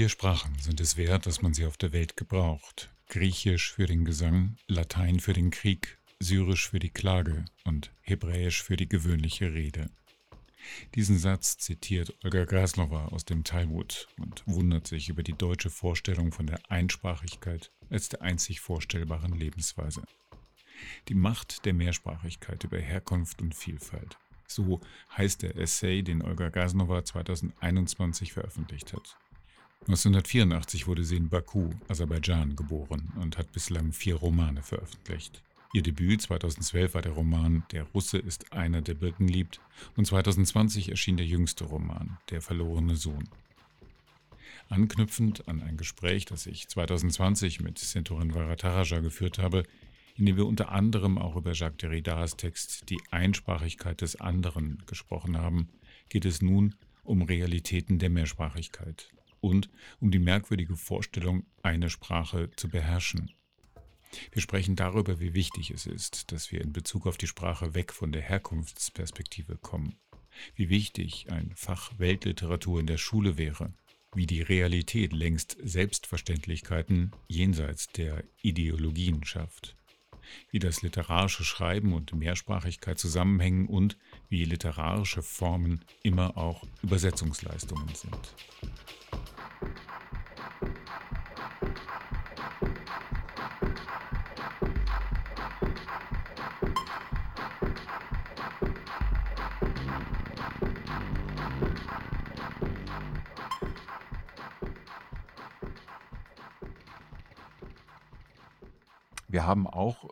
Vier Sprachen sind es wert, dass man sie auf der Welt gebraucht. Griechisch für den Gesang, Latein für den Krieg, Syrisch für die Klage und Hebräisch für die gewöhnliche Rede. Diesen Satz zitiert Olga Graslova aus dem Talmud und wundert sich über die deutsche Vorstellung von der Einsprachigkeit als der einzig vorstellbaren Lebensweise. Die Macht der Mehrsprachigkeit über Herkunft und Vielfalt. So heißt der Essay, den Olga Gaznova 2021 veröffentlicht hat. 1984 wurde sie in Baku, Aserbaidschan, geboren und hat bislang vier Romane veröffentlicht. Ihr Debüt 2012 war der Roman Der Russe ist einer, der Birken liebt und 2020 erschien der jüngste Roman Der verlorene Sohn. Anknüpfend an ein Gespräch, das ich 2020 mit Sentorin Varataraja geführt habe, in dem wir unter anderem auch über Jacques Derridas Text Die Einsprachigkeit des anderen gesprochen haben, geht es nun um Realitäten der Mehrsprachigkeit und um die merkwürdige Vorstellung, eine Sprache zu beherrschen. Wir sprechen darüber, wie wichtig es ist, dass wir in Bezug auf die Sprache weg von der Herkunftsperspektive kommen. Wie wichtig ein Fach Weltliteratur in der Schule wäre. Wie die Realität längst Selbstverständlichkeiten jenseits der Ideologien schafft. Wie das literarische Schreiben und Mehrsprachigkeit zusammenhängen und wie literarische Formen immer auch Übersetzungsleistungen sind. Wir haben auch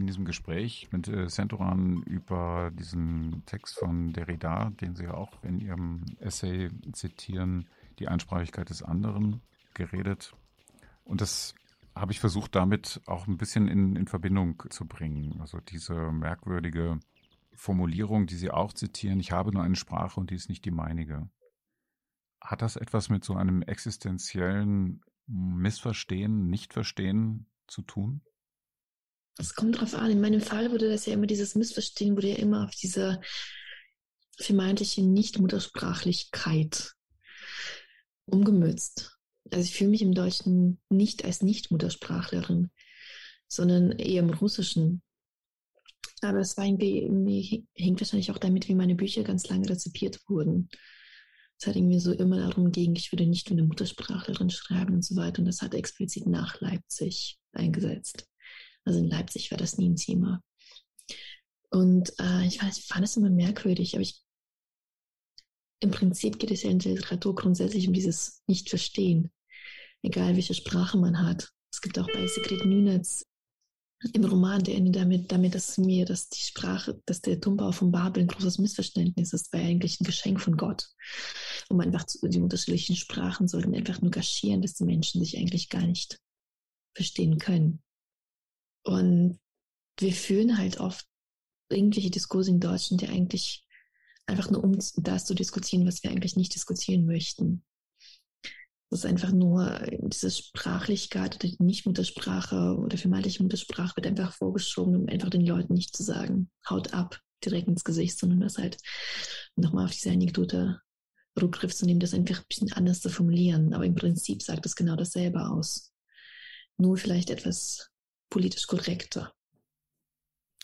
in diesem Gespräch mit äh, Centoran über diesen Text von Derrida, den Sie ja auch in Ihrem Essay zitieren, die Einsprachigkeit des anderen, geredet. Und das habe ich versucht, damit auch ein bisschen in, in Verbindung zu bringen. Also diese merkwürdige Formulierung, die Sie auch zitieren, ich habe nur eine Sprache und die ist nicht die meinige. Hat das etwas mit so einem existenziellen Missverstehen, Nichtverstehen zu tun? Es kommt drauf an. In meinem Fall wurde das ja immer dieses Missverstehen, wurde ja immer auf diese vermeintliche Nichtmuttersprachlichkeit umgemützt. Also ich fühle mich im Deutschen nicht als Nichtmuttersprachlerin, sondern eher im Russischen. Aber es war irgendwie, hängt wahrscheinlich auch damit, wie meine Bücher ganz lange rezipiert wurden. Es hat irgendwie so immer darum ging, ich würde nicht wie eine Muttersprachlerin schreiben und so weiter. Und das hat explizit nach Leipzig eingesetzt. Also in Leipzig war das nie ein Thema. Und äh, ich, weiß, ich fand es immer merkwürdig, aber ich, im Prinzip geht es ja in der Literatur grundsätzlich um dieses Nicht-Verstehen, egal welche Sprache man hat. Es gibt auch bei Sigrid Nünetz im Roman, der endet damit, damit, dass mir, dass die Sprache, dass der Turmbau von Babel ein großes Missverständnis ist, weil eigentlich ein Geschenk von Gott. Um einfach zu, die unterschiedlichen Sprachen sollten einfach nur kaschieren, dass die Menschen sich eigentlich gar nicht verstehen können. Und wir führen halt oft irgendwelche Diskurse in Deutschland, die eigentlich einfach nur um das zu diskutieren, was wir eigentlich nicht diskutieren möchten. Das ist einfach nur diese Sprachlichkeit oder die Nichtmuttersprache oder vermeintliche Muttersprache wird einfach vorgeschoben, um einfach den Leuten nicht zu sagen, haut ab, direkt ins Gesicht, sondern das halt nochmal auf diese Anekdote Rückgriff zu nehmen, das einfach ein bisschen anders zu formulieren. Aber im Prinzip sagt es genau dasselbe aus. Nur vielleicht etwas politisch korrekter.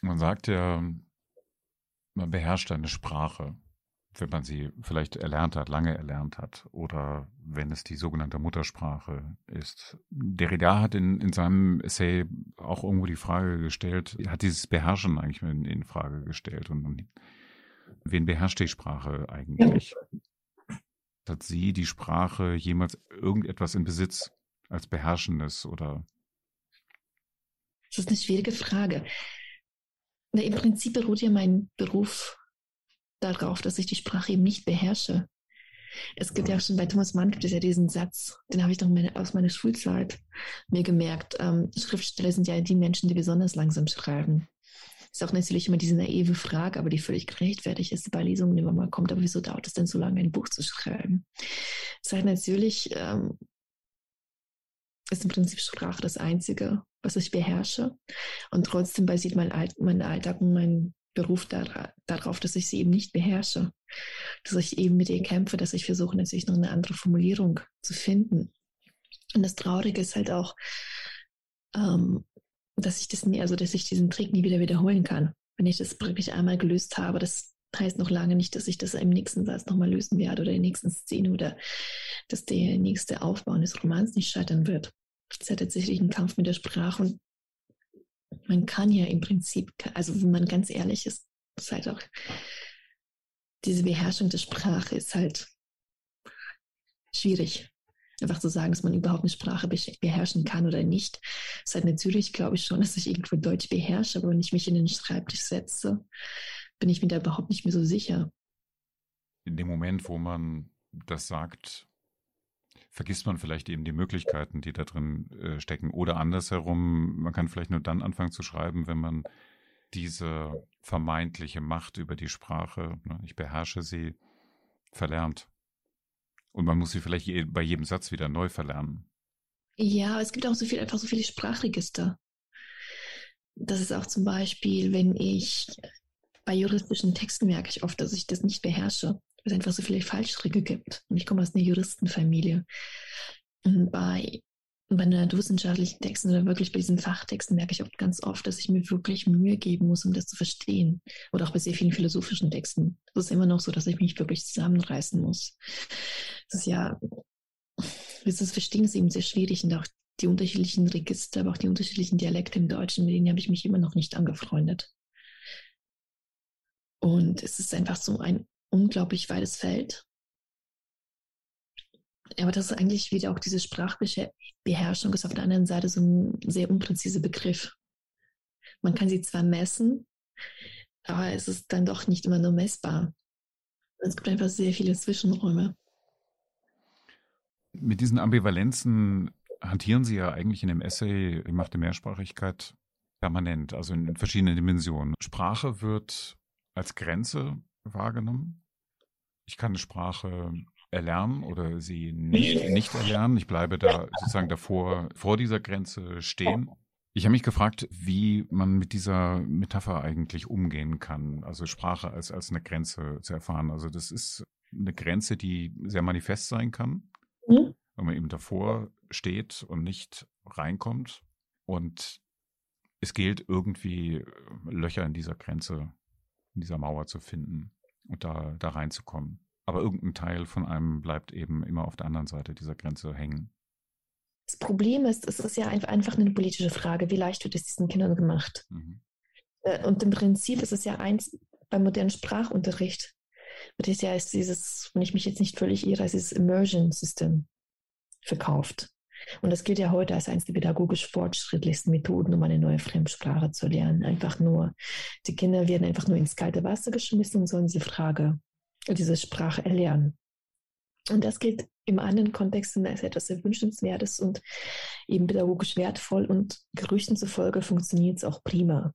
Man sagt ja, man beherrscht eine Sprache, wenn man sie vielleicht erlernt hat, lange erlernt hat, oder wenn es die sogenannte Muttersprache ist. Derrida hat in, in seinem Essay auch irgendwo die Frage gestellt, hat dieses Beherrschen eigentlich in, in Frage gestellt und, und wen beherrscht die Sprache eigentlich? Ja. Hat sie die Sprache jemals irgendetwas in Besitz als Beherrschendes oder das ist eine schwierige Frage. Na, Im Prinzip beruht ja mein Beruf darauf, dass ich die Sprache eben nicht beherrsche. Es gibt ja schon bei Thomas Mann gibt es ja diesen Satz, den habe ich noch meine, aus meiner Schulzeit mir gemerkt. Ähm, Schriftsteller sind ja die Menschen, die besonders langsam schreiben. Ist auch natürlich immer diese naive Frage, aber die völlig gerechtfertigt ist bei Lesungen immer mal kommt. Aber wieso dauert es denn so lange, ein Buch zu schreiben? Es ist halt natürlich, ähm, ist im Prinzip Sprache das Einzige, was ich beherrsche. Und trotzdem basiert mein, Alt mein Alltag und mein beruft dar darauf, dass ich sie eben nicht beherrsche, dass ich eben mit ihr kämpfe, dass ich versuche, natürlich noch eine andere Formulierung zu finden. Und das Traurige ist halt auch, ähm, dass ich das nie, also dass ich diesen Trick nie wieder wiederholen kann. Wenn ich das praktisch einmal gelöst habe, das heißt noch lange nicht, dass ich das im nächsten Satz nochmal lösen werde oder in der nächsten Szene oder dass der nächste Aufbau eines Romans nicht scheitern wird. Es ist ja tatsächlich ein Kampf mit der Sprache und man kann ja im Prinzip, also wenn man ganz ehrlich ist, ist halt auch diese Beherrschung der Sprache ist halt schwierig. Einfach zu sagen, dass man überhaupt eine Sprache beherrschen kann oder nicht. Ist halt natürlich, glaube ich schon, dass ich irgendwo Deutsch beherrsche, aber wenn ich mich in den Schreibtisch setze, bin ich mir da überhaupt nicht mehr so sicher. In dem Moment, wo man das sagt, vergisst man vielleicht eben die Möglichkeiten, die da drin äh, stecken. Oder andersherum, man kann vielleicht nur dann anfangen zu schreiben, wenn man diese vermeintliche Macht über die Sprache, ne, ich beherrsche sie, verlernt. Und man muss sie vielleicht je, bei jedem Satz wieder neu verlernen. Ja, es gibt auch so viel, einfach so viele Sprachregister. Das ist auch zum Beispiel, wenn ich bei juristischen Texten merke ich oft, dass ich das nicht beherrsche es einfach so viele Fallstricke gibt. Und ich komme aus einer Juristenfamilie. Und bei, bei naturwissenschaftlichen Texten oder wirklich bei diesen Fachtexten merke ich auch ganz oft, dass ich mir wirklich Mühe geben muss, um das zu verstehen. Oder auch bei sehr vielen philosophischen Texten. Es ist immer noch so, dass ich mich wirklich zusammenreißen muss. Das ist ja, das Verstehen ist eben sehr schwierig und auch die unterschiedlichen Register, aber auch die unterschiedlichen Dialekte im Deutschen, mit denen habe ich mich immer noch nicht angefreundet. Und es ist einfach so ein unglaublich weites Feld. Aber das ist eigentlich wieder auch diese Sprachbeherrschung ist auf der anderen Seite so ein sehr unpräziser Begriff. Man kann sie zwar messen, aber es ist dann doch nicht immer nur messbar. Es gibt einfach sehr viele Zwischenräume. Mit diesen Ambivalenzen hantieren Sie ja eigentlich in dem Essay Ich mache Mehrsprachigkeit permanent, also in verschiedenen Dimensionen. Sprache wird als Grenze wahrgenommen. Ich kann eine Sprache erlernen oder sie nicht, nicht erlernen. Ich bleibe da sozusagen davor, vor dieser Grenze stehen. Ich habe mich gefragt, wie man mit dieser Metapher eigentlich umgehen kann, also Sprache als, als eine Grenze zu erfahren. Also das ist eine Grenze, die sehr manifest sein kann, mhm. wenn man eben davor steht und nicht reinkommt. Und es gilt irgendwie Löcher in dieser Grenze, in dieser Mauer zu finden und da, da reinzukommen. Aber irgendein Teil von einem bleibt eben immer auf der anderen Seite dieser Grenze hängen. Das Problem ist, es ist ja einfach eine politische Frage. Wie leicht wird es diesen Kindern gemacht? Mhm. Äh, und im Prinzip ist es ja eins beim modernen Sprachunterricht. Wird es ja als dieses, wenn ich mich jetzt nicht völlig irre, als dieses Immersion System verkauft. Und das gilt ja heute als eines der pädagogisch fortschrittlichsten Methoden, um eine neue Fremdsprache zu lernen. Einfach nur, die Kinder werden einfach nur ins kalte Wasser geschmissen und sollen diese Frage, diese Sprache erlernen. Und das gilt im anderen Kontext als etwas sehr Wünschenswertes und eben pädagogisch wertvoll und Gerüchten zufolge funktioniert es auch prima.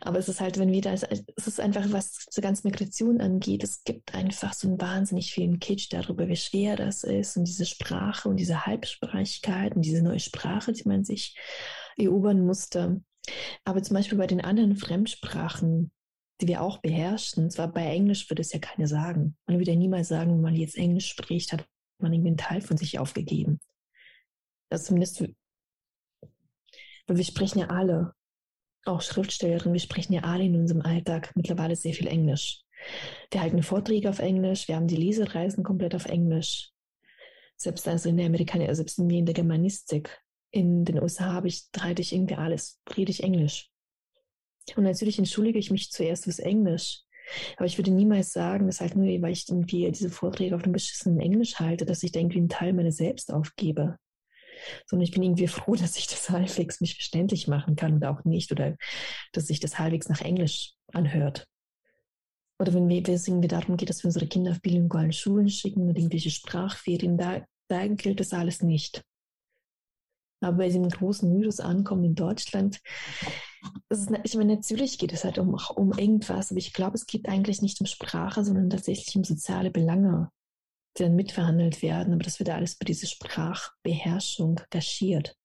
Aber es ist halt, wenn wir da, es ist einfach, was diese ganze Migration angeht, es gibt einfach so einen wahnsinnig vielen Kitsch darüber, wie schwer das ist und diese Sprache und diese Halbsprachigkeit und diese neue Sprache, die man sich erobern musste. Aber zum Beispiel bei den anderen Fremdsprachen, die wir auch beherrschen, zwar bei Englisch würde es ja keiner sagen. Man würde ja niemals sagen, wenn man jetzt Englisch spricht, hat man irgendwie einen Teil von sich aufgegeben. Also zumindest, wir sprechen ja alle auch Schriftstellerin, wir sprechen ja alle in unserem Alltag mittlerweile sehr viel Englisch. Wir halten Vorträge auf Englisch, wir haben die Lesereisen komplett auf Englisch. Selbst also in der Amerikaner, selbst in der Germanistik in den USA habe ich, halte ich irgendwie alles, rede ich Englisch. Und natürlich entschuldige ich mich zuerst fürs Englisch. Aber ich würde niemals sagen, dass halt nur, weil ich irgendwie diese Vorträge auf dem beschissenen Englisch halte, dass ich da irgendwie einen Teil meiner selbst aufgebe sondern ich bin irgendwie froh, dass ich das halbwegs mich verständlich machen kann oder auch nicht oder dass sich das halbwegs nach Englisch anhört. Oder wenn wir, wir singen, darum geht, dass wir unsere Kinder auf bilingualen Schulen schicken oder irgendwelche Sprachferien, da, da gilt das alles nicht. Aber bei diesem großen Mythos ankommen in Deutschland, ist, ich meine, natürlich geht es halt um, um irgendwas, aber ich glaube, es geht eigentlich nicht um Sprache, sondern tatsächlich um soziale Belange die dann mitverhandelt werden, aber das wird alles bei dieser Sprachbeherrschung kaschiert.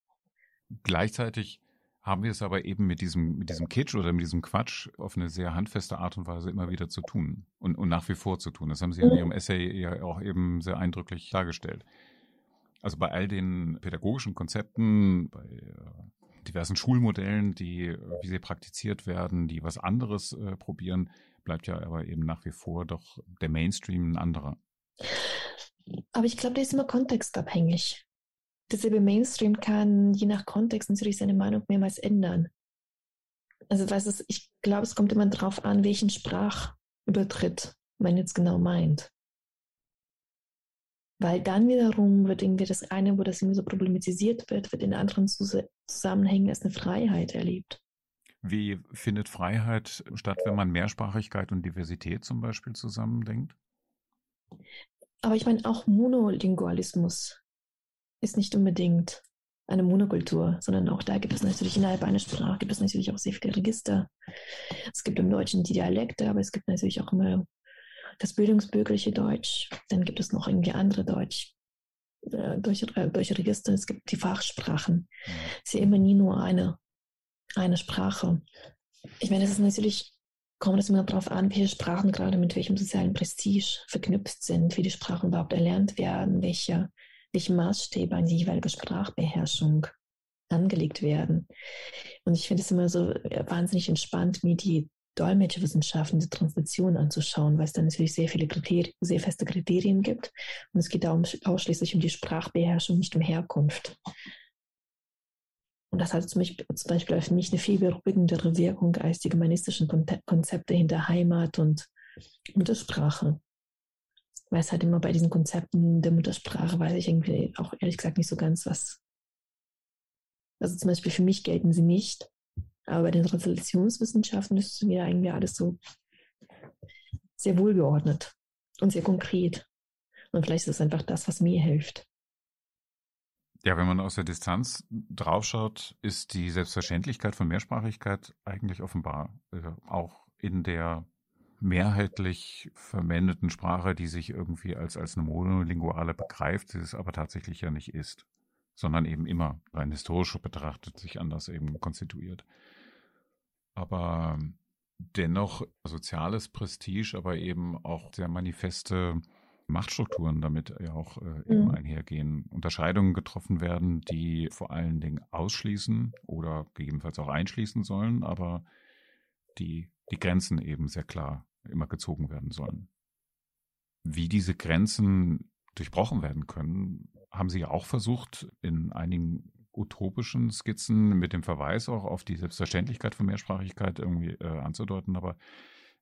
Gleichzeitig haben wir es aber eben mit diesem, mit diesem Kitsch oder mit diesem Quatsch auf eine sehr handfeste Art und Weise immer wieder zu tun und, und nach wie vor zu tun. Das haben Sie in Ihrem Essay ja auch eben sehr eindrücklich dargestellt. Also bei all den pädagogischen Konzepten, bei äh, diversen Schulmodellen, die, wie sie praktiziert werden, die was anderes äh, probieren, bleibt ja aber eben nach wie vor doch der Mainstream ein anderer. Aber ich glaube, der ist immer kontextabhängig derselbe Mainstream kann je nach Kontext natürlich seine Meinung mehrmals ändern. Also was ist, ich glaube, es kommt immer darauf an, welchen Sprachübertritt man jetzt genau meint. Weil dann wiederum wird irgendwie das eine, wo das irgendwie so problematisiert wird, wird in anderen Zusammenhängen als eine Freiheit erlebt. Wie findet Freiheit statt, wenn man Mehrsprachigkeit und Diversität zum Beispiel zusammendenkt? Aber ich meine auch Monolingualismus ist nicht unbedingt eine Monokultur, sondern auch da gibt es natürlich innerhalb einer Sprache gibt es natürlich auch sehr viele Register. Es gibt im Deutschen die Dialekte, aber es gibt natürlich auch immer das bildungsbürgerliche Deutsch. Dann gibt es noch irgendwie andere Deutsch. Äh, durch, äh, durch Register, es gibt die Fachsprachen. Es ist ja immer nie nur eine, eine Sprache. Ich meine, es ist natürlich, kommt es immer darauf an, welche Sprachen gerade mit welchem sozialen Prestige verknüpft sind, wie die Sprachen überhaupt erlernt werden, welche welche Maßstäbe an die jeweilige Sprachbeherrschung angelegt werden. Und ich finde es immer so äh, wahnsinnig entspannt, mir die Dolmetscherwissenschaften, die Translation anzuschauen, weil es da natürlich sehr viele Kriterien, sehr feste Kriterien gibt. Und es geht darum ausschließlich um die Sprachbeherrschung, nicht um Herkunft. Und das hat zum Beispiel, zum Beispiel für mich eine viel beruhigendere Wirkung als die humanistischen Konzepte hinter Heimat und Muttersprache weiß halt immer bei diesen Konzepten der Muttersprache, weiß ich irgendwie auch ehrlich gesagt nicht so ganz, was. Also zum Beispiel für mich gelten sie nicht, aber bei den Translationswissenschaften ist mir irgendwie alles so sehr wohlgeordnet und sehr konkret. Und vielleicht ist es einfach das, was mir hilft. Ja, wenn man aus der Distanz draufschaut, ist die Selbstverständlichkeit von Mehrsprachigkeit eigentlich offenbar. Also auch in der mehrheitlich verwendeten Sprache, die sich irgendwie als, als eine monolinguale begreift, die es aber tatsächlich ja nicht ist, sondern eben immer rein historisch betrachtet sich anders eben konstituiert. Aber dennoch soziales Prestige, aber eben auch sehr manifeste Machtstrukturen damit ja auch äh, eben mhm. einhergehen. Unterscheidungen getroffen werden, die vor allen Dingen ausschließen oder gegebenenfalls auch einschließen sollen, aber die die Grenzen eben sehr klar immer gezogen werden sollen. Wie diese Grenzen durchbrochen werden können, haben Sie auch versucht, in einigen utopischen Skizzen mit dem Verweis auch auf die Selbstverständlichkeit von Mehrsprachigkeit irgendwie äh, anzudeuten, aber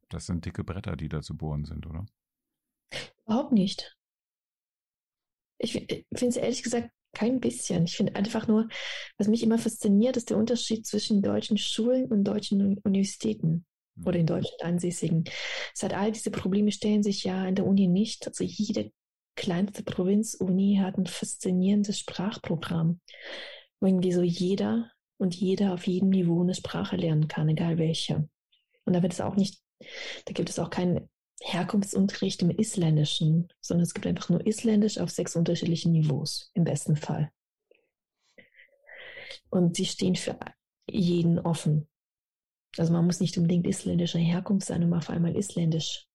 das sind dicke Bretter, die da zu bohren sind, oder? Überhaupt nicht. Ich finde es ehrlich gesagt kein bisschen. Ich finde einfach nur, was mich immer fasziniert, ist der Unterschied zwischen deutschen Schulen und deutschen Universitäten oder in Deutschland ansässigen. Es hat all diese Probleme stellen sich ja in der Uni nicht. Also jede kleinste Provinzuni hat ein faszinierendes Sprachprogramm, wo irgendwie so jeder und jeder auf jedem Niveau eine Sprache lernen kann, egal welche. Und da wird es auch nicht, da gibt es auch keinen Herkunftsunterricht im Isländischen, sondern es gibt einfach nur Isländisch auf sechs unterschiedlichen Niveaus, im besten Fall. Und sie stehen für jeden offen. Also man muss nicht unbedingt isländischer Herkunft sein, um auf einmal Isländisch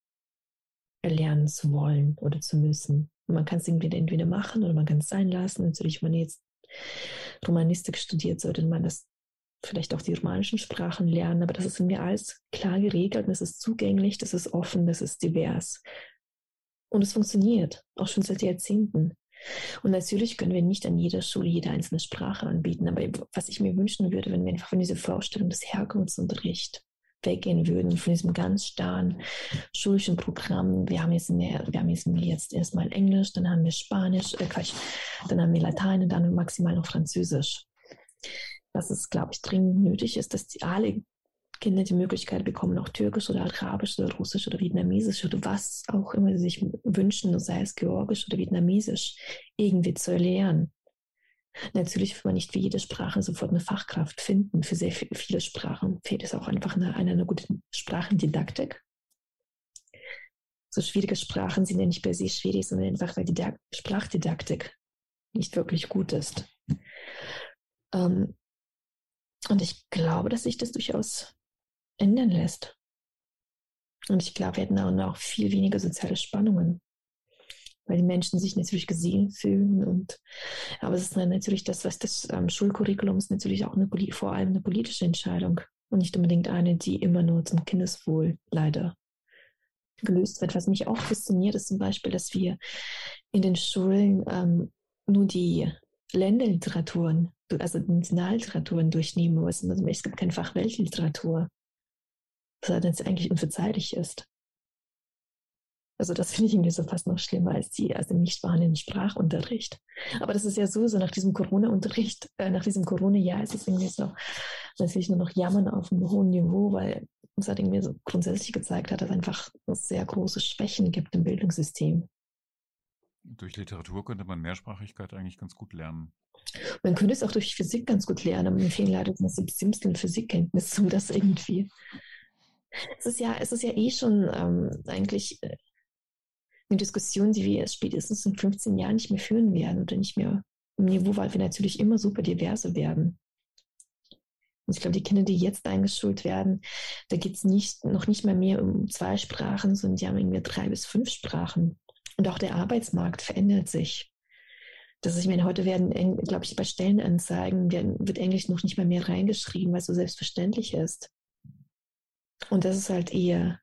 erlernen zu wollen oder zu müssen. Und man kann es entweder, entweder machen oder man kann es sein lassen. Natürlich, wenn man jetzt Romanistik studiert, sollte man das vielleicht auch die romanischen Sprachen lernen, aber das ist in mir alles klar geregelt, das ist zugänglich, das ist offen, das ist divers. Und es funktioniert, auch schon seit Jahrzehnten. Und natürlich können wir nicht an jeder Schule jede einzelne Sprache anbieten, aber was ich mir wünschen würde, wenn wir einfach von dieser Vorstellung des Herkunftsunterrichts weggehen würden, von diesem ganz starren schulischen Programm. Wir haben jetzt, mehr, wir haben jetzt, jetzt erstmal Englisch, dann haben wir Spanisch, äh Quatsch, dann haben wir Latein und dann maximal noch Französisch. Was es, glaube ich, dringend nötig ist, dass die alle Kinder die Möglichkeit bekommen, auch Türkisch oder Arabisch oder Russisch oder Vietnamesisch oder was auch immer sie sich wünschen, sei es Georgisch oder Vietnamesisch, irgendwie zu erlernen. Natürlich wird man nicht für jede Sprache sofort eine Fachkraft finden. Für sehr viele Sprachen fehlt es auch einfach eine, eine, eine gute Sprachendidaktik. So schwierige Sprachen sind ja nicht per se schwierig, sondern einfach, weil die Sprachdidaktik nicht wirklich gut ist. Ähm, Und ich glaube, dass sich das durchaus ändern lässt. Und ich glaube, wir hätten auch noch viel weniger soziale Spannungen, weil die Menschen sich natürlich gesehen fühlen. Und aber es ist natürlich das, was das ähm, Schulcurriculum ist natürlich auch eine, vor allem eine politische Entscheidung und nicht unbedingt eine, die immer nur zum Kindeswohl leider gelöst wird. Was mich auch fasziniert, ist zum Beispiel, dass wir in den Schulen ähm, nur die Länderliteraturen, also Nationalliteraturen durchnehmen müssen. Also es gibt kein Fach Weltliteratur, was jetzt eigentlich unverzeihlich ist. Also das finde ich irgendwie so fast noch schlimmer als die, also nicht vorhandenen Sprachunterricht. Aber das ist ja so, so nach diesem Corona-Unterricht, äh, nach diesem Corona-Jahr ist es irgendwie so, natürlich nur noch Jammern auf einem hohen Niveau, weil es halt irgendwie so grundsätzlich gezeigt hat, dass es einfach sehr große Schwächen gibt im Bildungssystem. Durch Literatur könnte man Mehrsprachigkeit eigentlich ganz gut lernen. Man könnte es auch durch Physik ganz gut lernen, aber mir fehlen leider die simpelsten Physikkenntnisse, um das irgendwie. Es ist ja, es ist ja eh schon ähm, eigentlich äh, eine Diskussion, die wir spätestens in 15 Jahren nicht mehr führen werden oder nicht mehr im Niveau, weil wir natürlich immer super diverse werden. Und ich glaube, die Kinder, die jetzt eingeschult werden, da geht es nicht, noch nicht mal mehr um zwei Sprachen, sondern die haben irgendwie drei bis fünf Sprachen. Und auch der Arbeitsmarkt verändert sich. Das ich meine, heute werden, glaube ich, bei Stellenanzeigen werden, wird Englisch noch nicht mal mehr reingeschrieben, weil es so selbstverständlich ist. Und das ist halt eher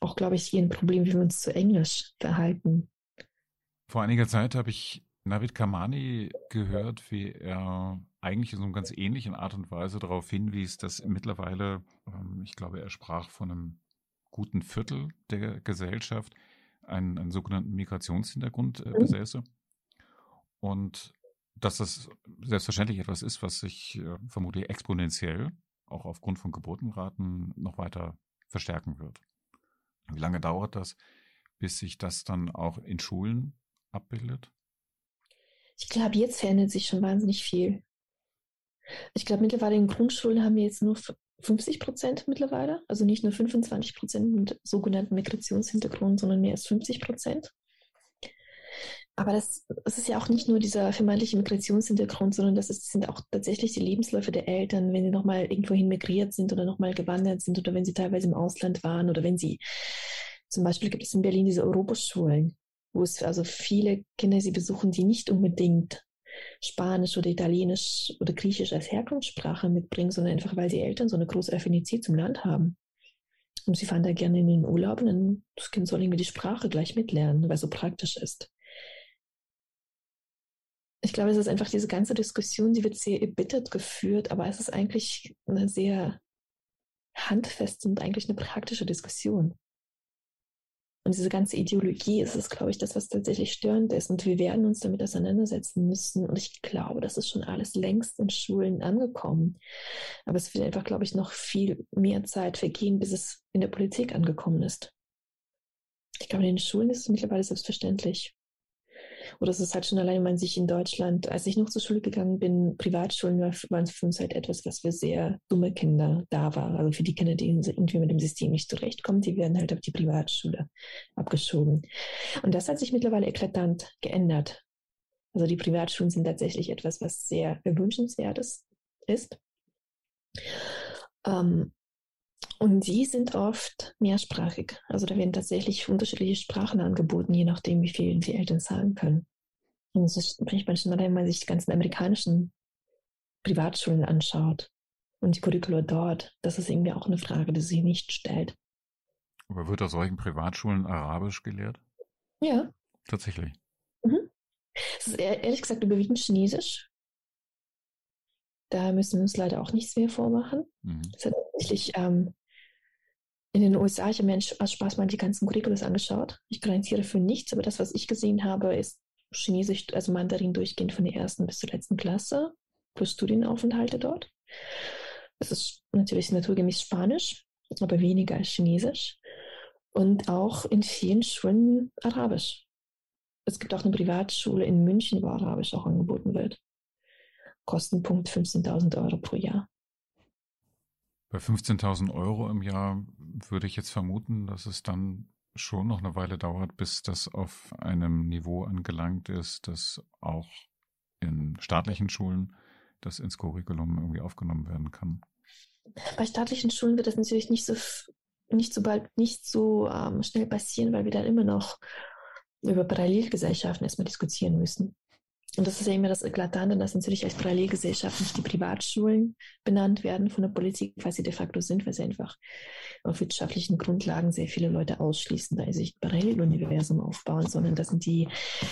auch, glaube ich, hier ein Problem, wie wir uns zu Englisch verhalten. Vor einiger Zeit habe ich Navid Kamani gehört, wie er eigentlich in so einer ganz ähnlichen Art und Weise darauf hinwies, dass mittlerweile, ähm, ich glaube, er sprach von einem guten Viertel der Gesellschaft einen, einen sogenannten Migrationshintergrund äh, mhm. besäße. Und dass das selbstverständlich etwas ist, was sich äh, vermutlich exponentiell auch aufgrund von Geburtenraten noch weiter verstärken wird. Wie lange dauert das, bis sich das dann auch in Schulen abbildet? Ich glaube, jetzt verändert sich schon wahnsinnig viel. Ich glaube, mittlerweile in Grundschulen haben wir jetzt nur 50 Prozent mittlerweile, also nicht nur 25 Prozent mit sogenannten Migrationshintergrund, sondern mehr als 50 Prozent. Aber das, das, ist ja auch nicht nur dieser vermeintliche Migrationshintergrund, sondern das ist, sind auch tatsächlich die Lebensläufe der Eltern, wenn sie nochmal irgendwohin migriert sind oder nochmal gewandert sind oder wenn sie teilweise im Ausland waren oder wenn sie, zum Beispiel gibt es in Berlin diese Europaschulen, wo es also viele Kinder sie besuchen, die nicht unbedingt Spanisch oder Italienisch oder Griechisch als Herkunftssprache mitbringen, sondern einfach, weil die Eltern so eine große Affinität zum Land haben. Und sie fahren da gerne in den Urlaub und das Kind soll irgendwie die Sprache gleich mitlernen, weil es so praktisch ist ich glaube, es ist einfach diese ganze Diskussion, die wird sehr erbittert geführt, aber es ist eigentlich eine sehr handfeste und eigentlich eine praktische Diskussion. Und diese ganze Ideologie ist es, glaube ich, das, was tatsächlich störend ist. Und wir werden uns damit auseinandersetzen müssen. Und ich glaube, das ist schon alles längst in Schulen angekommen. Aber es wird einfach, glaube ich, noch viel mehr Zeit vergehen, bis es in der Politik angekommen ist. Ich glaube, in den Schulen ist es mittlerweile selbstverständlich. Oder es ist halt schon allein, wenn man sich in Deutschland, als ich noch zur Schule gegangen bin, Privatschulen waren für uns halt etwas, was für sehr dumme Kinder da war. Also für die Kinder, die irgendwie mit dem System nicht zurechtkommen, die werden halt auf die Privatschule abgeschoben. Und das hat sich mittlerweile eklatant geändert. Also die Privatschulen sind tatsächlich etwas, was sehr wünschenswertes ist. Ähm, und die sind oft mehrsprachig. Also da werden tatsächlich unterschiedliche Sprachen angeboten, je nachdem, wie viel die Eltern zahlen können. Und das spricht man schon wenn man sich die ganzen amerikanischen Privatschulen anschaut und die Curricula dort. Das ist irgendwie auch eine Frage, die sich nicht stellt. Aber wird auf solchen Privatschulen Arabisch gelehrt? Ja. Tatsächlich. Mhm. Es ist ehrlich gesagt überwiegend Chinesisch. Da müssen wir uns leider auch nichts mehr vormachen. Mhm. Das hat tatsächlich ähm, in den USA, ich habe mir aus Spaß mal die ganzen Curriculums angeschaut. Ich garantiere für nichts, aber das, was ich gesehen habe, ist Chinesisch, also Mandarin durchgehend von der ersten bis zur letzten Klasse, plus Studienaufenthalte dort. Das ist natürlich naturgemäß Spanisch, aber weniger als Chinesisch. Und auch in vielen Schulen Arabisch. Es gibt auch eine Privatschule in München, wo Arabisch auch angeboten wird. Kostenpunkt 15.000 Euro pro Jahr. Bei 15.000 Euro im Jahr würde ich jetzt vermuten, dass es dann schon noch eine Weile dauert, bis das auf einem Niveau angelangt ist, das auch in staatlichen Schulen das ins Curriculum irgendwie aufgenommen werden kann? Bei staatlichen Schulen wird das natürlich nicht so nicht so bald, nicht so ähm, schnell passieren, weil wir dann immer noch über Parallelgesellschaften erstmal diskutieren müssen. Und das ist ja immer das Eklatante, dass natürlich als Parallelgesellschaft nicht die Privatschulen benannt werden von der Politik, was sie de facto sind, weil sie einfach auf wirtschaftlichen Grundlagen sehr viele Leute ausschließen, da sie sich ein Paralleluniversum aufbauen, sondern das sind die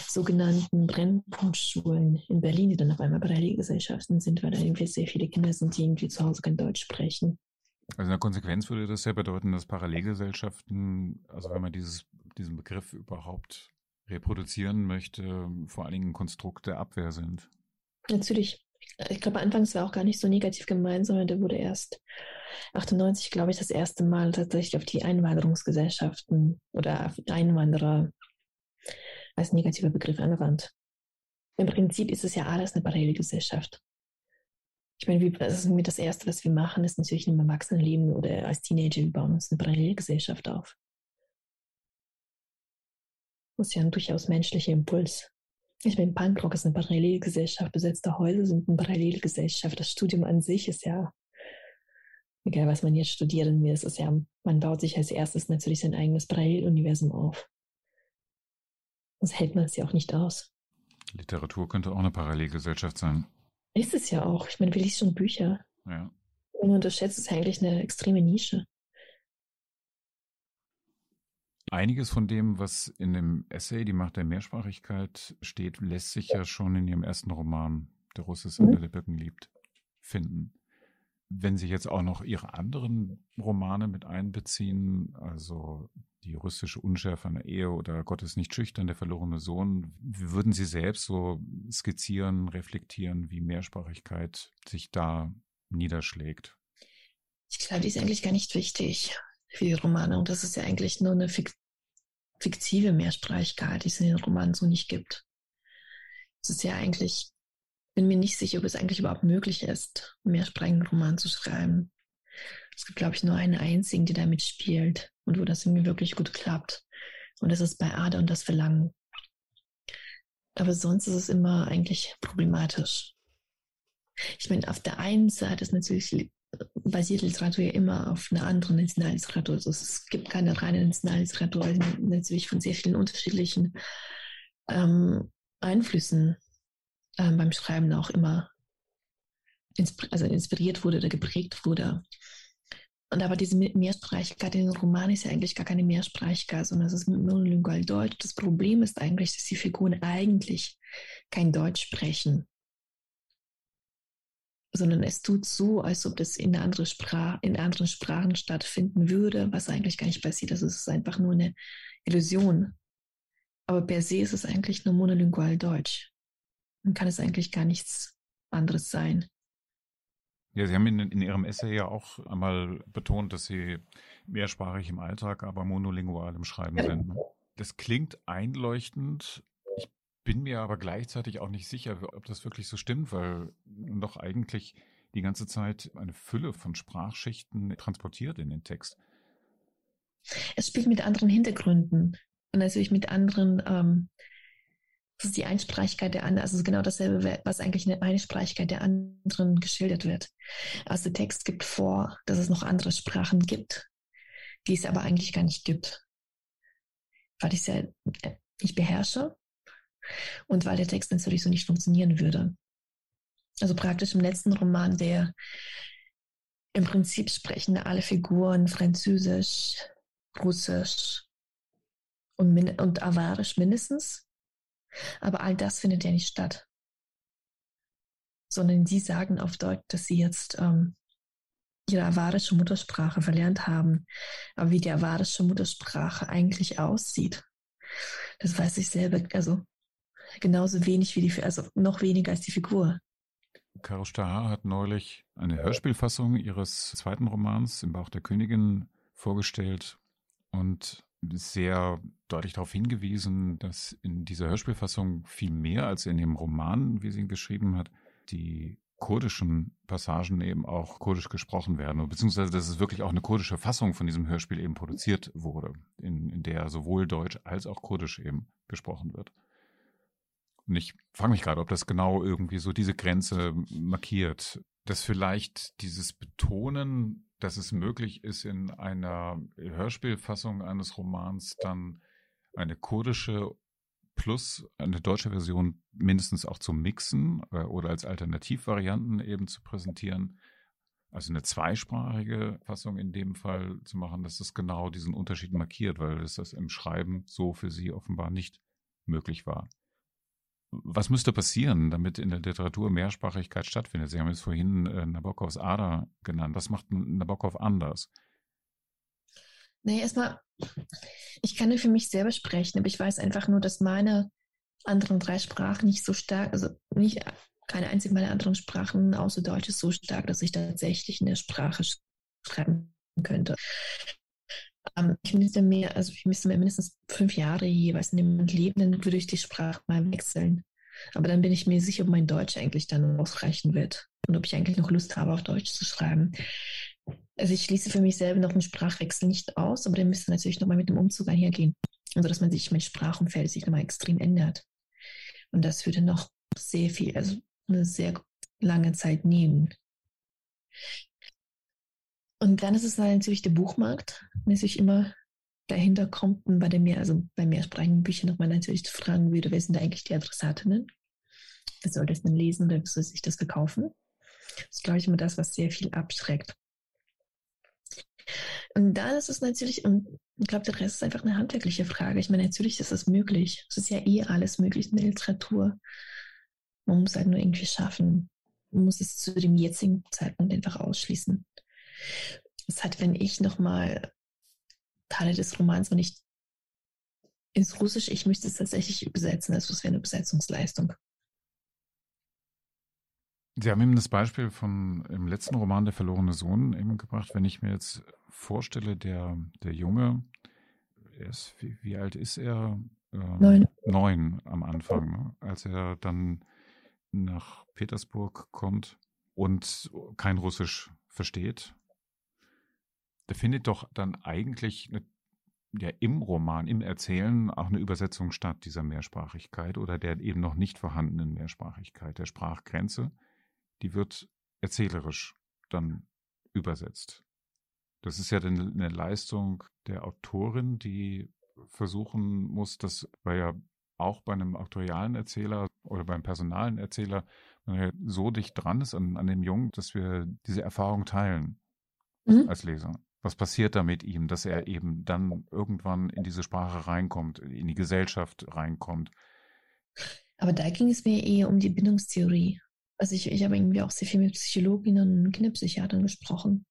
sogenannten Brennpunktschulen in Berlin, die dann auf einmal Parallelgesellschaften sind, weil da irgendwie sehr viele Kinder sind, die irgendwie zu Hause kein Deutsch sprechen. Also in der Konsequenz würde das ja bedeuten, dass Parallelgesellschaften, also wenn man dieses, diesen Begriff überhaupt reproduzieren möchte, vor allen Dingen ein Konstrukt der Abwehr sind. Natürlich. Ich glaube, anfangs war auch gar nicht so negativ gemeint, sondern der wurde erst 98, glaube ich, das erste Mal tatsächlich auf die Einwanderungsgesellschaften oder auf Einwanderer als negativer Begriff angewandt. Im Prinzip ist es ja alles eine Parallelgesellschaft. Ich meine, wie, das ist das Erste, was wir machen, ist natürlich im Erwachsenenleben oder als Teenager, wir bauen uns eine Parallelgesellschaft auf. Das ist ja ein durchaus menschlicher Impuls. Ich meine, Punkrock ist eine Parallelgesellschaft, besetzte Häuser sind eine Parallelgesellschaft. Das Studium an sich ist ja, egal was man jetzt studieren will, es ist ja, man baut sich als erstes natürlich sein eigenes Paralleluniversum auf. Das hält man es ja auch nicht aus. Literatur könnte auch eine Parallelgesellschaft sein. Ist es ja auch. Ich meine, wir lesen schon Bücher. Ja. Und unterschätzt ist eigentlich eine extreme Nische. Einiges von dem, was in dem Essay Die Macht der Mehrsprachigkeit steht, lässt sich ja schon in Ihrem ersten Roman, Der Russes mhm. der Birken liebt, finden. Wenn Sie jetzt auch noch Ihre anderen Romane mit einbeziehen, also die russische Unschärfe einer Ehe oder Gott ist nicht schüchtern, der verlorene Sohn, würden Sie selbst so skizzieren, reflektieren, wie Mehrsprachigkeit sich da niederschlägt? Ich glaube, die ist eigentlich gar nicht wichtig für die Romane. Und das ist ja eigentlich nur eine fiktive Mehrsprachigkeit, die es in den Romanen so nicht gibt. Es ist ja eigentlich, bin mir nicht sicher, ob es eigentlich überhaupt möglich ist, mehrsprachigen Roman zu schreiben. Es gibt, glaube ich, nur einen einzigen, der damit spielt und wo das irgendwie wirklich gut klappt. Und das ist bei Ada und das Verlangen. Aber sonst ist es immer eigentlich problematisch. Ich meine, auf der einen Seite ist natürlich basiert Literatur ja immer auf einer anderen Nationalliteratur. Also es gibt keine reine Nationalliteratur, also natürlich von sehr vielen unterschiedlichen ähm, Einflüssen ähm, beim Schreiben auch immer insp also inspiriert wurde oder geprägt wurde. Und aber diese Mehrsprachigkeit in den Roman ist ja eigentlich gar keine Mehrsprachigkeit, sondern es ist monolingual Deutsch. Das Problem ist eigentlich, dass die Figuren eigentlich kein Deutsch sprechen sondern es tut so, als ob das in, andere Sprach, in anderen Sprachen stattfinden würde, was eigentlich gar nicht passiert. Also es ist einfach nur eine Illusion. Aber per se ist es eigentlich nur monolingual Deutsch. Dann kann es eigentlich gar nichts anderes sein. Ja, Sie haben in, in, Ihrem Essay ja auch einmal betont, dass Sie mehrsprachig im Alltag, aber monolingual im Schreiben sind. Ne? Das klingt einleuchtend, bin mir aber gleichzeitig auch nicht sicher, ob das wirklich so stimmt, weil doch eigentlich die ganze Zeit eine Fülle von Sprachschichten transportiert in den Text. Es spielt mit anderen Hintergründen und natürlich mit anderen, ähm, das ist die Einsprachigkeit der anderen, also genau dasselbe, was eigentlich in der Einsprachigkeit der anderen geschildert wird. Also der Text gibt vor, dass es noch andere Sprachen gibt, die es aber eigentlich gar nicht gibt. Weil ich es ja nicht beherrsche und weil der Text natürlich so nicht funktionieren würde. Also praktisch im letzten Roman, der im Prinzip sprechen alle Figuren Französisch, Russisch und, und Avarisch mindestens. Aber all das findet ja nicht statt. Sondern sie sagen auf Deutsch, dass sie jetzt ähm, ihre avarische Muttersprache verlernt haben. Aber wie die avarische Muttersprache eigentlich aussieht, das weiß ich selber, also genauso wenig wie die, also noch weniger als die Figur. Caro Stahar hat neulich eine Hörspielfassung ihres zweiten Romans Im Bauch der Königin vorgestellt und sehr deutlich darauf hingewiesen, dass in dieser Hörspielfassung viel mehr als in dem Roman, wie sie ihn geschrieben hat, die kurdischen Passagen eben auch kurdisch gesprochen werden, beziehungsweise dass es wirklich auch eine kurdische Fassung von diesem Hörspiel eben produziert wurde, in, in der sowohl Deutsch als auch Kurdisch eben gesprochen wird. Und ich frage mich gerade, ob das genau irgendwie so diese Grenze markiert, dass vielleicht dieses Betonen, dass es möglich ist, in einer Hörspielfassung eines Romans dann eine kurdische plus eine deutsche Version mindestens auch zu mixen äh, oder als Alternativvarianten eben zu präsentieren. Also eine zweisprachige Fassung in dem Fall zu machen, dass das genau diesen Unterschied markiert, weil es das im Schreiben so für sie offenbar nicht möglich war. Was müsste passieren, damit in der Literatur Mehrsprachigkeit stattfindet? Sie haben jetzt vorhin äh, Nabokovs Ader genannt. Was macht Nabokov anders? Nee, erstmal, ich kann nur für mich selber sprechen, aber ich weiß einfach nur, dass meine anderen drei Sprachen nicht so stark, also nicht keine einzige meiner anderen Sprachen außer Deutsch ist so stark, dass ich tatsächlich in der Sprache schreiben könnte. Ähm, ich müsste mehr, also ich müsste mir mindestens fünf Jahre jeweils in dem Leben, dann würde ich die Sprache mal wechseln. Aber dann bin ich mir sicher, ob mein Deutsch eigentlich dann ausreichen wird und ob ich eigentlich noch Lust habe, auf Deutsch zu schreiben. Also ich schließe für mich selber noch einen Sprachwechsel nicht aus, aber der müsste natürlich nochmal mit dem Umzug einhergehen. Also dass man sich mein Sprachumfeld sich nochmal extrem ändert. Und das würde noch sehr viel, also eine sehr lange Zeit nehmen. Und dann ist es natürlich der Buchmarkt, sich immer dahinter kommt und bei mehr, also bei mehrsprachigen Büchern nochmal natürlich fragen würde, wer sind da eigentlich die Adressatinnen? Wer soll das denn lesen oder wer soll sich das verkaufen? Das ist, glaube ich, immer das, was sehr viel abschreckt. Und da ist es natürlich, ich glaube, der Rest ist einfach eine handwerkliche Frage. Ich meine, natürlich ist das möglich. Es ist ja eh alles möglich in der Literatur. Man muss halt nur irgendwie schaffen. Man muss es zu dem jetzigen Zeitpunkt einfach ausschließen. Das hat, wenn ich nochmal Teile des Romans, wenn ich ins Russisch, ich müsste es tatsächlich übersetzen, also es wäre eine Übersetzungsleistung. Sie haben eben das Beispiel von im letzten Roman Der verlorene Sohn eben gebracht. Wenn ich mir jetzt vorstelle, der, der Junge, ist, wie, wie, alt ist er? Ähm, neun. Neun am Anfang, ne? als er dann nach Petersburg kommt und kein Russisch versteht. Der findet doch dann eigentlich eine, ja, im Roman, im Erzählen auch eine Übersetzung statt, dieser Mehrsprachigkeit oder der eben noch nicht vorhandenen Mehrsprachigkeit, der Sprachgrenze die wird erzählerisch dann übersetzt. Das ist ja dann eine Leistung der Autorin, die versuchen muss, dass, weil ja auch bei einem aktorialen Erzähler oder beim personalen Erzähler so dicht dran ist an, an dem Jungen, dass wir diese Erfahrung teilen mhm. als Leser. Was passiert da mit ihm, dass er eben dann irgendwann in diese Sprache reinkommt, in die Gesellschaft reinkommt? Aber da ging es mir eher um die Bindungstheorie. Also ich, ich habe irgendwie auch sehr viel mit Psychologinnen und Kinderpsychiatern gesprochen,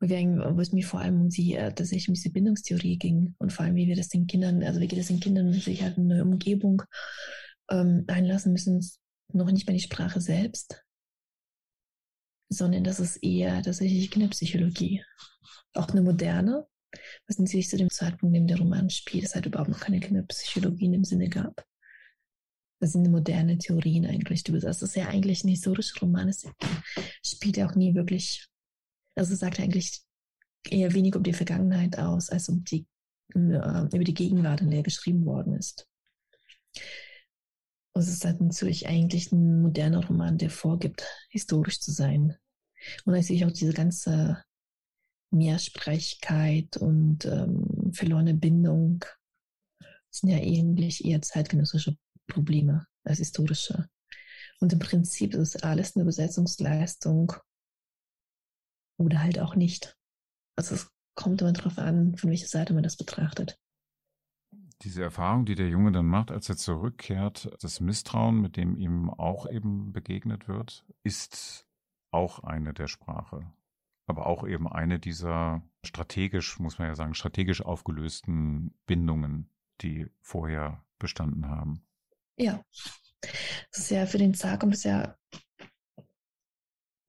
wo, es mir vor allem um die, äh, tatsächlich um diese Bindungstheorie ging und vor allem, wie wir das den Kindern, also wie geht es den Kindern, sich halt eine Umgebung ähm, einlassen müssen, noch nicht mehr die Sprache selbst, sondern das ist eher tatsächlich Kinderpsychologie. Auch eine moderne, was natürlich zu dem Zeitpunkt, in dem der Roman spielt, es halt überhaupt noch keine Kinderpsychologie in dem Sinne gab. Das sind moderne Theorien eigentlich. Das ist ja eigentlich ein historischer Roman. Es spielt ja auch nie wirklich, also sagt eigentlich eher wenig um die Vergangenheit aus, als um die, äh, über die Gegenwart, in der geschrieben worden ist. Und es ist halt natürlich eigentlich ein moderner Roman, der vorgibt, historisch zu sein. Und natürlich auch diese ganze Mehrsprechigkeit und ähm, verlorene Bindung sind ja eigentlich eher zeitgenössische Probleme als historische. Und im Prinzip ist es alles eine Übersetzungsleistung oder halt auch nicht. Also es kommt immer darauf an, von welcher Seite man das betrachtet. Diese Erfahrung, die der Junge dann macht, als er zurückkehrt, das Misstrauen, mit dem ihm auch eben begegnet wird, ist auch eine der Sprache. Aber auch eben eine dieser strategisch, muss man ja sagen, strategisch aufgelösten Bindungen, die vorher bestanden haben. Ja. Das ist ja für den Zar kommt es ja.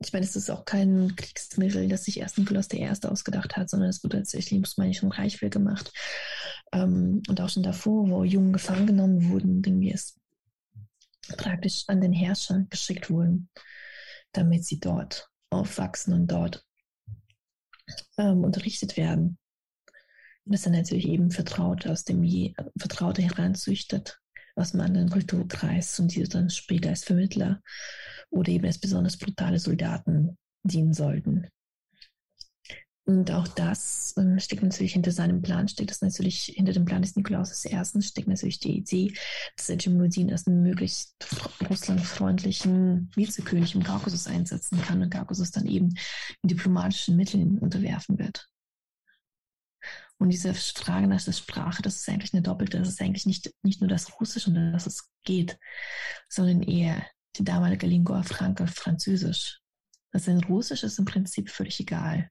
Ich meine, es ist auch kein Kriegsmittel, das sich erst Nikolaus I. ausgedacht hat, sondern es wurde tatsächlich im Osmanischen Reich viel gemacht. Ähm, und auch schon davor, wo Jungen gefangen genommen wurden, irgendwie es praktisch an den Herrscher geschickt wurden, damit sie dort aufwachsen und dort ähm, unterrichtet werden. Und das dann natürlich eben Vertraute aus dem Je Vertraute heranzüchtet aus einem anderen Kulturkreis und die dann später als Vermittler oder eben als besonders brutale Soldaten dienen sollten. Und auch das ähm, steckt natürlich hinter seinem Plan, steckt das natürlich hinter dem Plan des Nikolaus I. steckt natürlich die Idee, dass er Dschimmuddin als einen möglichst russlandfreundlichen Vizekönig im Kaukasus einsetzen kann und Kaukasus dann eben in diplomatischen Mitteln unterwerfen wird. Und diese Frage nach der Sprache, das ist eigentlich eine doppelte, das ist eigentlich nicht, nicht nur das Russisch, um das es geht, sondern eher die damalige Lingua Franca Französisch. Also ein Russisch ist im Prinzip völlig egal.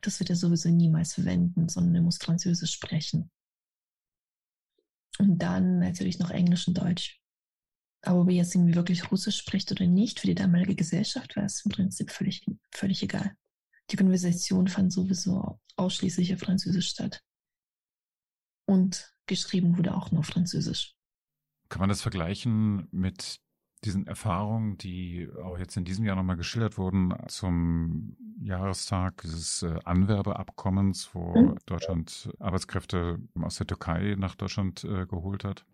Das wird er sowieso niemals verwenden, sondern er muss Französisch sprechen. Und dann natürlich noch Englisch und Deutsch. Aber ob er jetzt irgendwie wirklich Russisch spricht oder nicht, für die damalige Gesellschaft war es im Prinzip völlig, völlig egal. Die Konversation fand sowieso ausschließlich auf Französisch statt. Und geschrieben wurde auch nur Französisch. Kann man das vergleichen mit diesen Erfahrungen, die auch jetzt in diesem Jahr nochmal geschildert wurden, zum Jahrestag dieses äh, Anwerbeabkommens, wo mhm. Deutschland Arbeitskräfte aus der Türkei nach Deutschland äh, geholt hat.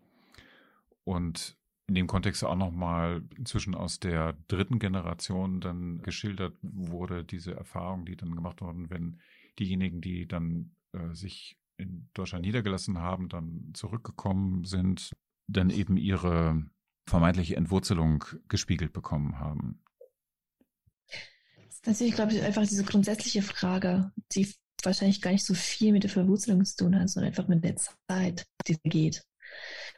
Und in dem Kontext auch nochmal inzwischen aus der dritten Generation dann geschildert wurde, diese Erfahrung, die dann gemacht wurden, wenn diejenigen, die dann äh, sich in Deutschland niedergelassen haben, dann zurückgekommen sind, dann eben ihre vermeintliche Entwurzelung gespiegelt bekommen haben? Das ist natürlich, glaube ich, einfach diese grundsätzliche Frage, die wahrscheinlich gar nicht so viel mit der Verwurzelung zu tun hat, sondern einfach mit der Zeit, die geht.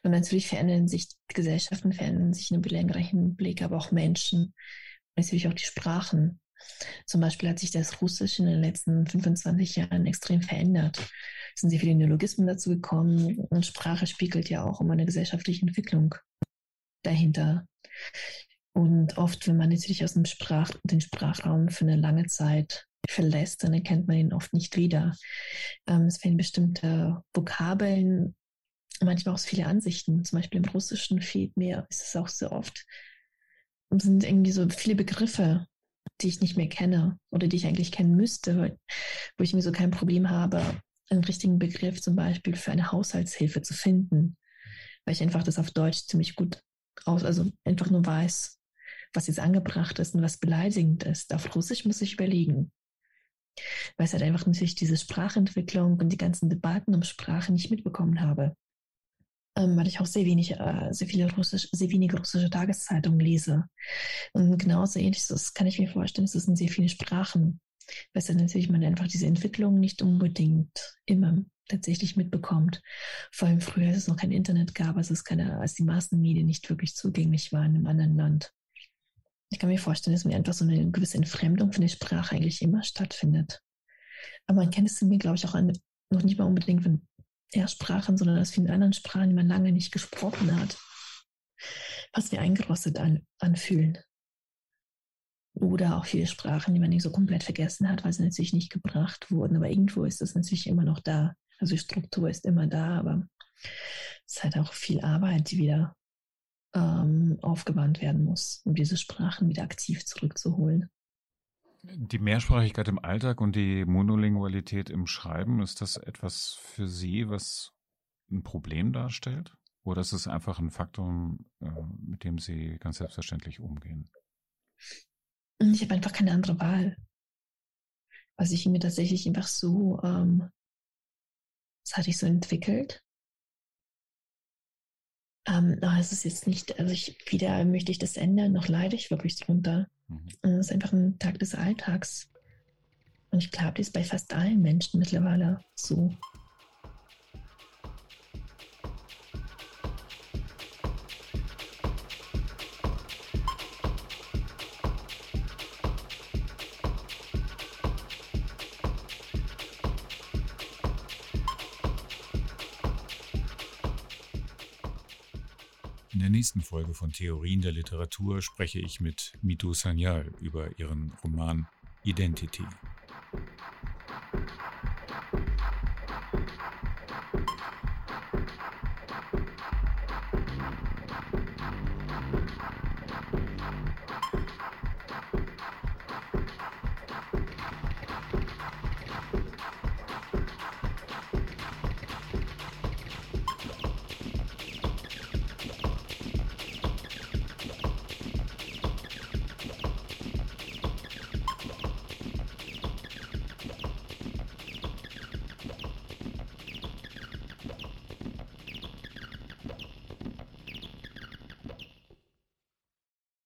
Und natürlich verändern sich Gesellschaften, verändern sich in einem längeren Hinblick, aber auch Menschen, natürlich auch die Sprachen. Zum Beispiel hat sich das Russisch in den letzten 25 Jahren extrem verändert. Es sind sehr viele Neologismen dazu gekommen und Sprache spiegelt ja auch um eine gesellschaftliche Entwicklung dahinter. Und oft, wenn man natürlich aus dem Sprach, den Sprachraum für eine lange Zeit verlässt, dann erkennt man ihn oft nicht wieder. Ähm, es fehlen bestimmte Vokabeln, manchmal auch viele Ansichten. Zum Beispiel im Russischen fehlt mir, ist es auch so oft, es sind irgendwie so viele Begriffe, die ich nicht mehr kenne oder die ich eigentlich kennen müsste, wo ich mir so kein Problem habe, einen richtigen Begriff zum Beispiel für eine Haushaltshilfe zu finden, weil ich einfach das auf Deutsch ziemlich gut aus, also einfach nur weiß, was jetzt angebracht ist und was beleidigend ist. Auf Russisch muss ich überlegen. Weil ich halt einfach natürlich diese Sprachentwicklung und die ganzen Debatten um Sprache nicht mitbekommen habe. Ähm, weil ich auch sehr wenig, äh, sehr viele russisch, sehr wenige russische Tageszeitungen lese. Und genauso ähnlich das kann ich mir vorstellen, es sind sehr viele Sprachen. Es natürlich man einfach diese Entwicklung nicht unbedingt immer tatsächlich mitbekommt. Vor allem früher, als es noch kein Internet gab, als, es keine, als die Massenmedien nicht wirklich zugänglich waren im anderen Land. Ich kann mir vorstellen, dass mir einfach so eine gewisse Entfremdung von der Sprache eigentlich immer stattfindet. Aber man kennt es mir, glaube ich, auch an, noch nicht mal unbedingt von Ersprachen, sondern aus vielen anderen Sprachen, die man lange nicht gesprochen hat. Was wir eingerostet an, anfühlen. Oder auch viele Sprachen, die man nicht so komplett vergessen hat, weil sie natürlich nicht gebracht wurden. Aber irgendwo ist das natürlich immer noch da. Also die Struktur ist immer da, aber es ist halt auch viel Arbeit, die wieder ähm, aufgewandt werden muss, um diese Sprachen wieder aktiv zurückzuholen. Die Mehrsprachigkeit im Alltag und die Monolingualität im Schreiben, ist das etwas für Sie, was ein Problem darstellt? Oder ist es einfach ein Faktum, äh, mit dem Sie ganz selbstverständlich umgehen? Ich habe einfach keine andere Wahl. Also ich mir tatsächlich einfach so ähm, das hatte ich so entwickelt. Ähm, es ist jetzt nicht, also ich, weder möchte ich das ändern, noch leide ich wirklich drunter. Mhm. Es ist einfach ein Tag des Alltags. Und ich glaube, das ist bei fast allen Menschen mittlerweile so. Der nächsten Folge von Theorien der Literatur spreche ich mit Mitu Sanyal über ihren Roman Identity.